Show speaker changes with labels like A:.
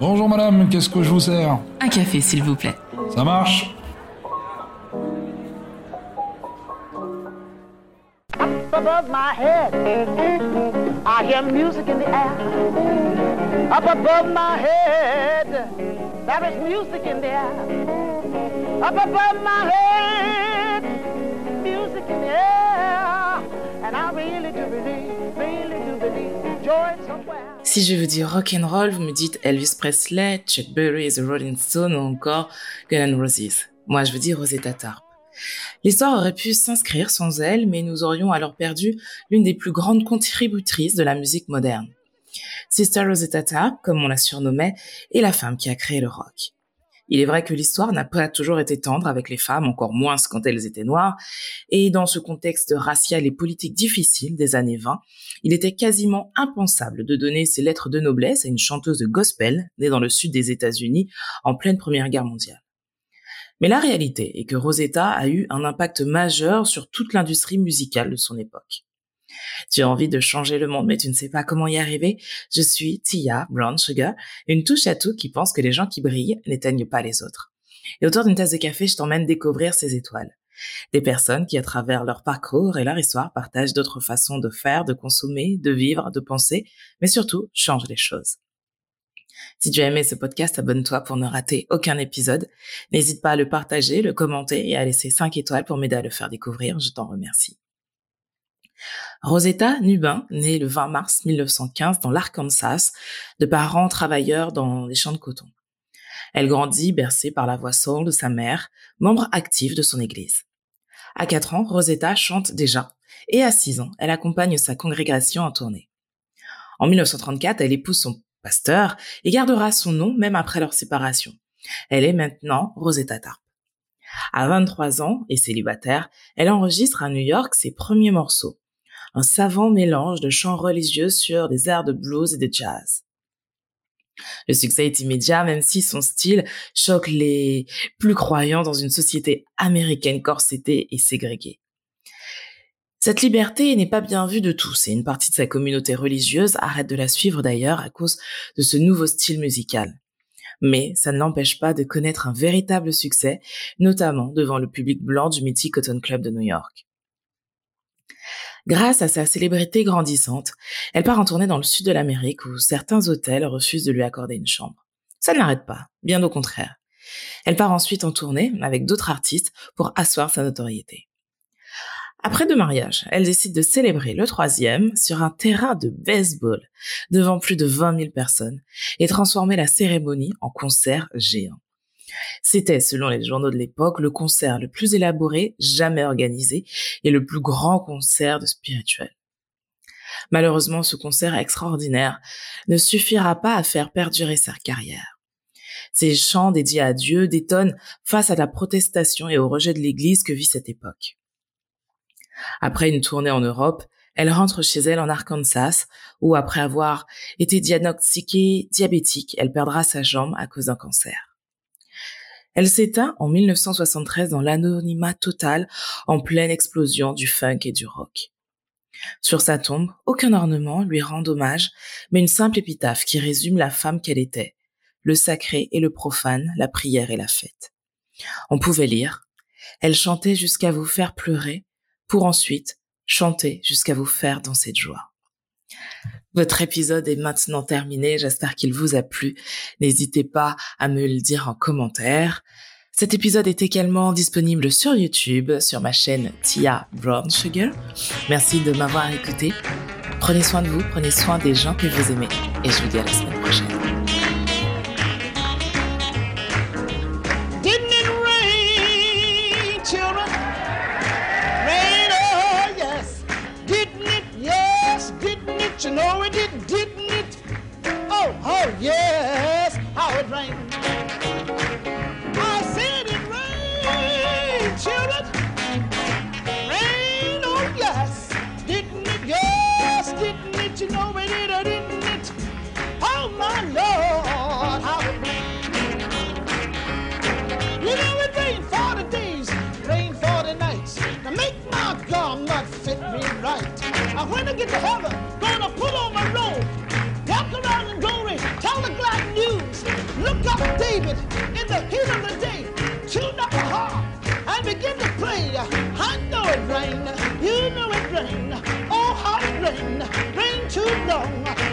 A: Bonjour madame, qu'est-ce que je vous sers?
B: Un café, s'il vous plaît.
A: Ça marche?
C: Up above my head, I hear music in the air. Up above my head, there is music in the air. Up above my head,
B: Si je vous dis rock and roll, vous me dites Elvis Presley, Chuck Berry, The Rolling Stones ou encore Guns N' Roses. Moi, je vous dis Rosetta Tarp. L'histoire aurait pu s'inscrire sans elle, mais nous aurions alors perdu l'une des plus grandes contributrices de la musique moderne. Sister Rosetta Tarp, comme on la surnommait, est la femme qui a créé le rock. Il est vrai que l'histoire n'a pas toujours été tendre avec les femmes, encore moins quand elles étaient noires, et dans ce contexte racial et politique difficile des années 20, il était quasiment impensable de donner ses lettres de noblesse à une chanteuse de gospel née dans le sud des États-Unis en pleine Première Guerre mondiale. Mais la réalité est que Rosetta a eu un impact majeur sur toute l'industrie musicale de son époque. Tu as envie de changer le monde, mais tu ne sais pas comment y arriver. Je suis Tia Brown Sugar, une touche à tout qui pense que les gens qui brillent n'éteignent pas les autres. Et autour d'une tasse de café, je t'emmène découvrir ces étoiles. Des personnes qui, à travers leur parcours et leur histoire, partagent d'autres façons de faire, de consommer, de vivre, de penser, mais surtout changent les choses. Si tu as aimé ce podcast, abonne-toi pour ne rater aucun épisode. N'hésite pas à le partager, le commenter et à laisser 5 étoiles pour m'aider à le faire découvrir. Je t'en remercie. Rosetta Nubin, née le 20 mars 1915 dans l'Arkansas, de parents travailleurs dans les champs de coton. Elle grandit bercée par la voix soul de sa mère, membre active de son église. À 4 ans, Rosetta chante déjà, et à 6 ans, elle accompagne sa congrégation en tournée. En 1934, elle épouse son pasteur et gardera son nom même après leur séparation. Elle est maintenant Rosetta Tarp. À 23 ans et célibataire, elle enregistre à New York ses premiers morceaux. Un savant mélange de chants religieux sur des airs de blues et de jazz. Le succès est immédiat, même si son style choque les plus croyants dans une société américaine corsetée et ségrégée. Cette liberté n'est pas bien vue de tous et une partie de sa communauté religieuse arrête de la suivre d'ailleurs à cause de ce nouveau style musical. Mais ça ne l'empêche pas de connaître un véritable succès, notamment devant le public blanc du mythique Cotton Club de New York. Grâce à sa célébrité grandissante, elle part en tournée dans le sud de l'Amérique où certains hôtels refusent de lui accorder une chambre. Ça ne l'arrête pas, bien au contraire. Elle part ensuite en tournée avec d'autres artistes pour asseoir sa notoriété. Après deux mariages, elle décide de célébrer le troisième sur un terrain de baseball devant plus de 20 000 personnes et transformer la cérémonie en concert géant. C'était, selon les journaux de l'époque, le concert le plus élaboré jamais organisé et le plus grand concert de spirituel. Malheureusement, ce concert extraordinaire ne suffira pas à faire perdurer sa carrière. Ses chants dédiés à Dieu détonnent face à la protestation et au rejet de l'Église que vit cette époque. Après une tournée en Europe, elle rentre chez elle en Arkansas, où après avoir été diagnostiquée diabétique, elle perdra sa jambe à cause d'un cancer. Elle s'éteint en 1973 dans l'anonymat total en pleine explosion du funk et du rock. Sur sa tombe, aucun ornement lui rend hommage, mais une simple épitaphe qui résume la femme qu'elle était, le sacré et le profane, la prière et la fête. On pouvait lire, elle chantait jusqu'à vous faire pleurer, pour ensuite chanter jusqu'à vous faire danser de joie. Votre épisode est maintenant terminé, j'espère qu'il vous a plu. N'hésitez pas à me le dire en commentaire. Cet épisode est également disponible sur YouTube, sur ma chaîne Tia Brown Sugar. Merci de m'avoir écouté. Prenez soin de vous, prenez soin des gens que vous aimez et je vous dis à la semaine prochaine.
C: Didn't? You know it did, didn't it? Oh, oh yes, how it rained. I said it rained, children. Rain, oh yes. Didn't it? Yes, didn't it? You know it did, or didn't it? Oh my Lord, how it rained. You know it rained 40 days, rained 40 nights to make my garment fit me right. And when I get to heaven, David in the heat of the day tuned up a harp and began to play. I know it rained, you know it rained. Oh, how it rained, rained too long.